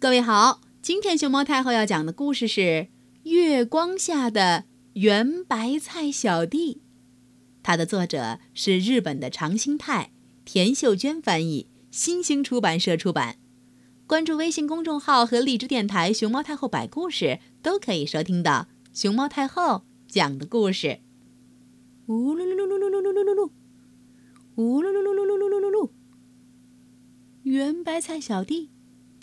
各位好，今天熊猫太后要讲的故事是《月光下的圆白菜小弟》，它的作者是日本的长兴泰，田秀娟翻译，新兴出版社出版。关注微信公众号和荔枝电台“熊猫太后摆故事”，都可以收听到熊猫太后讲的故事。呜噜噜噜噜噜噜噜噜噜噜，呜噜噜噜噜噜噜噜噜噜，圆白菜小弟。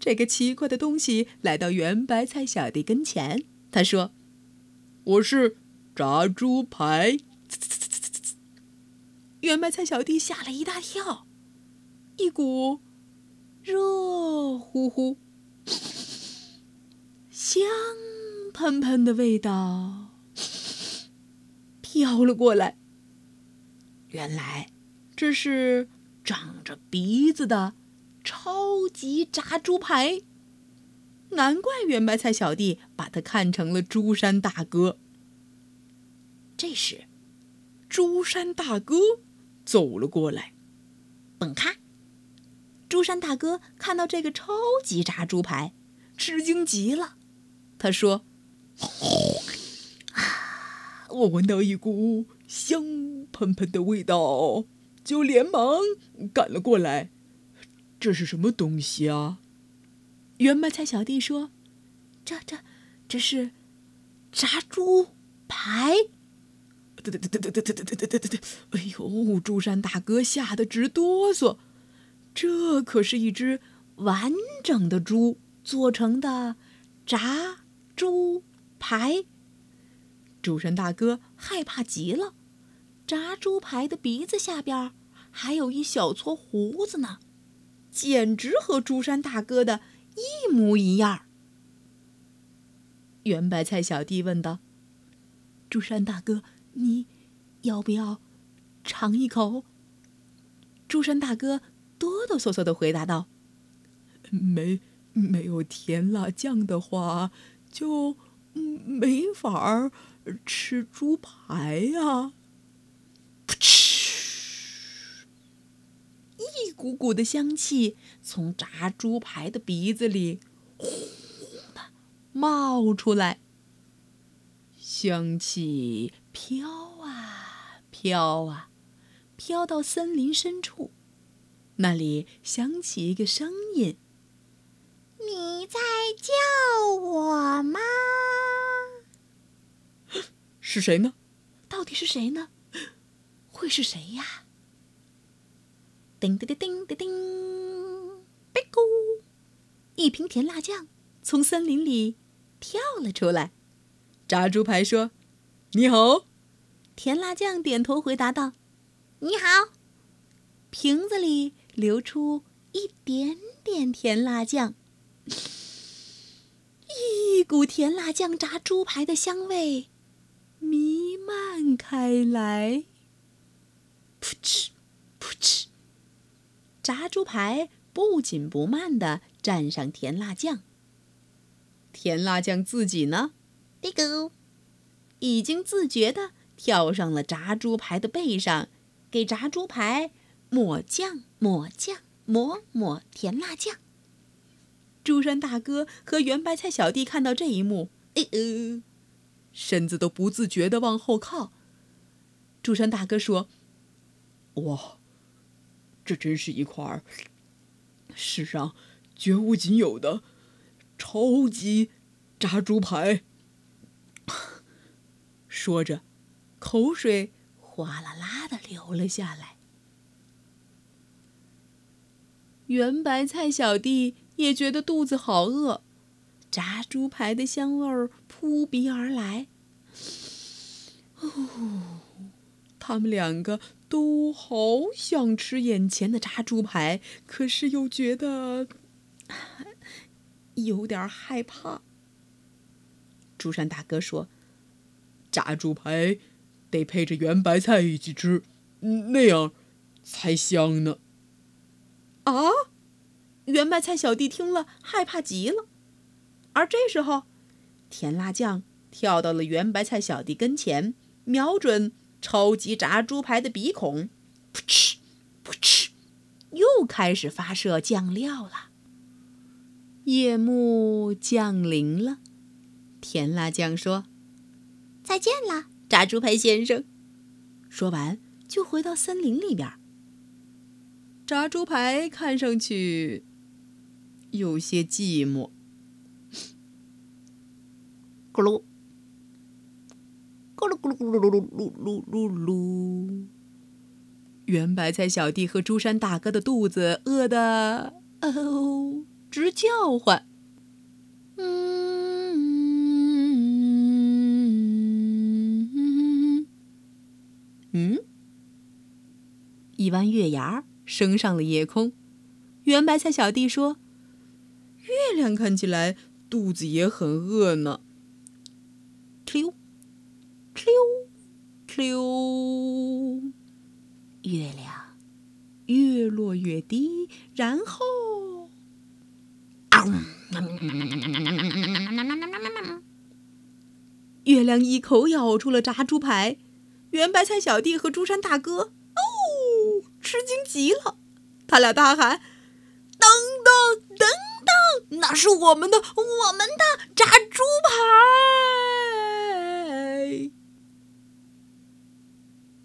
这个奇怪的东西来到圆白菜小弟跟前，他说：“我是炸猪排。”圆白菜小弟吓了一大跳，一股热乎乎、香喷喷的味道飘了过来。原来这是长着鼻子的。超级炸猪排，难怪圆白菜小弟把他看成了猪山大哥。这时，朱山大哥走了过来，蹦咔！朱山大哥看到这个超级炸猪排，吃惊极了。他说：“啊，我闻到一股香喷喷的味道，就连忙赶了过来。”这是什么东西啊？圆白菜小弟说：“这、这、这是炸猪排。”对对对对对对对对对对对！哎呦，朱山大哥吓得直哆嗦。这可是一只完整的猪做成的炸猪排。朱山大哥害怕极了。炸猪排的鼻子下边还有一小撮胡子呢。简直和朱山大哥的一模一样。圆白菜小弟问道：“朱山大哥，你要不要尝一口？”朱山大哥哆哆嗦嗦的回答道：“没没有甜辣酱的话，就没法吃猪排呀。”股股的香气从炸猪排的鼻子里呼呼的冒出来，香气飘啊飘啊，飘到森林深处，那里响起一个声音：“你在叫我吗？”是谁呢？到底是谁呢？会是谁呀？叮叮叮叮叮叮，贝咕！一瓶甜辣酱从森林里跳了出来。炸猪排说：“你好。”甜辣酱点头回答道：“你好。”瓶子里流出一点点甜辣酱，一股甜辣酱炸猪排的香味弥漫开来。噗嗤，噗嗤。炸猪排不紧不慢地蘸上甜辣酱。甜辣酱自己呢，嘀咕，已经自觉地跳上了炸猪排的背上，给炸猪排抹酱、抹酱、抹抹甜辣酱。朱山大哥和圆白菜小弟看到这一幕，哎呃，身子都不自觉地往后靠。朱山大哥说：“哇！”这真是一块世上绝无仅有的超级炸猪排。说着，口水哗啦啦的流了下来。圆白菜小弟也觉得肚子好饿，炸猪排的香味儿扑鼻而来。哦，他们两个。都好想吃眼前的炸猪排，可是又觉得 有点害怕。朱山大哥说：“炸猪排得配着圆白菜一起吃，那样才香呢。”啊！圆白菜小弟听了，害怕极了。而这时候，甜辣酱跳到了圆白菜小弟跟前，瞄准超级炸猪排的鼻孔，噗嗤，噗嗤，又开始发射酱料了。夜幕降临了，甜辣酱说：“再见了，炸猪排先生。”说完，就回到森林里边。炸猪排看上去有些寂寞。咕噜，咕噜咕噜咕噜噜噜噜噜噜。圆白菜小弟和朱山大哥的肚子饿得哦直叫唤。嗯嗯，一弯月牙升上了夜空。圆白菜小弟说：“月亮看起来肚子也很饿呢。”溜，溜，月亮越落越低，然后，月亮一口咬住了炸猪排。圆白菜小弟和朱山大哥哦，吃惊极了，他俩大喊：“等等，等等，那是我们的，我们的炸猪排！”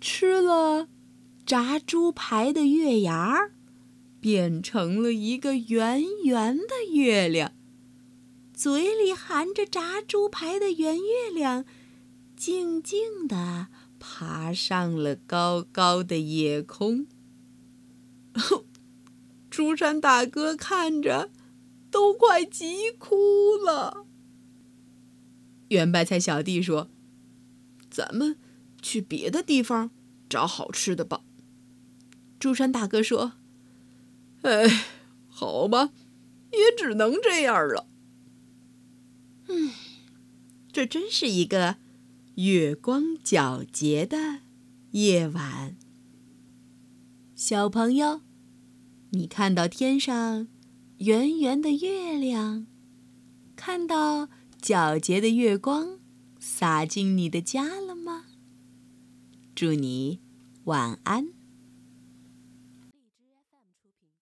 吃了炸猪排的月牙儿，变成了一个圆圆的月亮，嘴里含着炸猪排的圆月亮，静静地爬上了高高的夜空。朱山大哥看着，都快急哭了。圆白菜小弟说：“咱们去别的地方。”找好吃的吧，朱山大哥说：“哎，好吧，也只能这样了。”嗯，这真是一个月光皎洁的夜晚。小朋友，你看到天上圆圆的月亮，看到皎洁的月光洒进你的家了吗？祝你晚安。